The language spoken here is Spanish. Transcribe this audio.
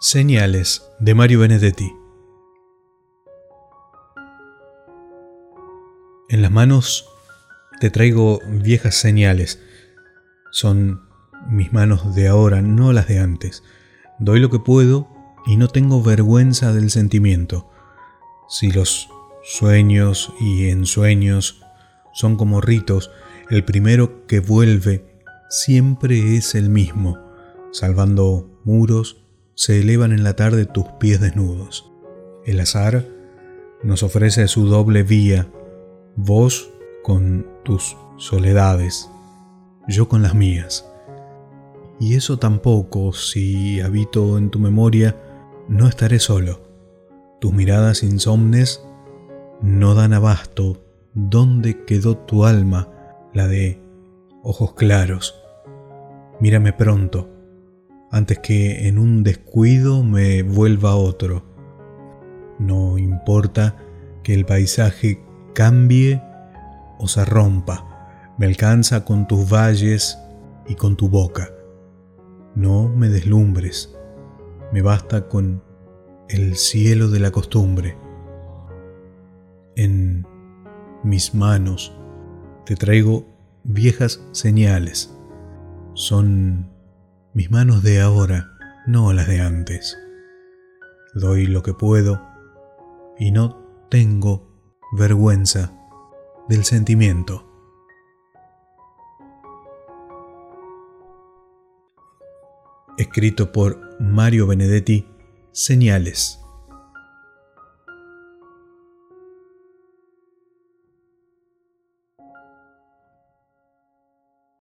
Señales de Mario Benedetti. En las manos te traigo viejas señales. Son mis manos de ahora, no las de antes. Doy lo que puedo y no tengo vergüenza del sentimiento. Si los sueños y ensueños son como ritos, el primero que vuelve siempre es el mismo, salvando muros, se elevan en la tarde tus pies desnudos. El azar nos ofrece su doble vía, vos con tus soledades, yo con las mías. Y eso tampoco, si habito en tu memoria, no estaré solo. Tus miradas insomnes no dan abasto. ¿Dónde quedó tu alma, la de ojos claros? Mírame pronto antes que en un descuido me vuelva otro. No importa que el paisaje cambie o se rompa, me alcanza con tus valles y con tu boca. No me deslumbres, me basta con el cielo de la costumbre. En mis manos te traigo viejas señales. Son mis manos de ahora, no las de antes. Doy lo que puedo y no tengo vergüenza del sentimiento. Escrito por Mario Benedetti, Señales.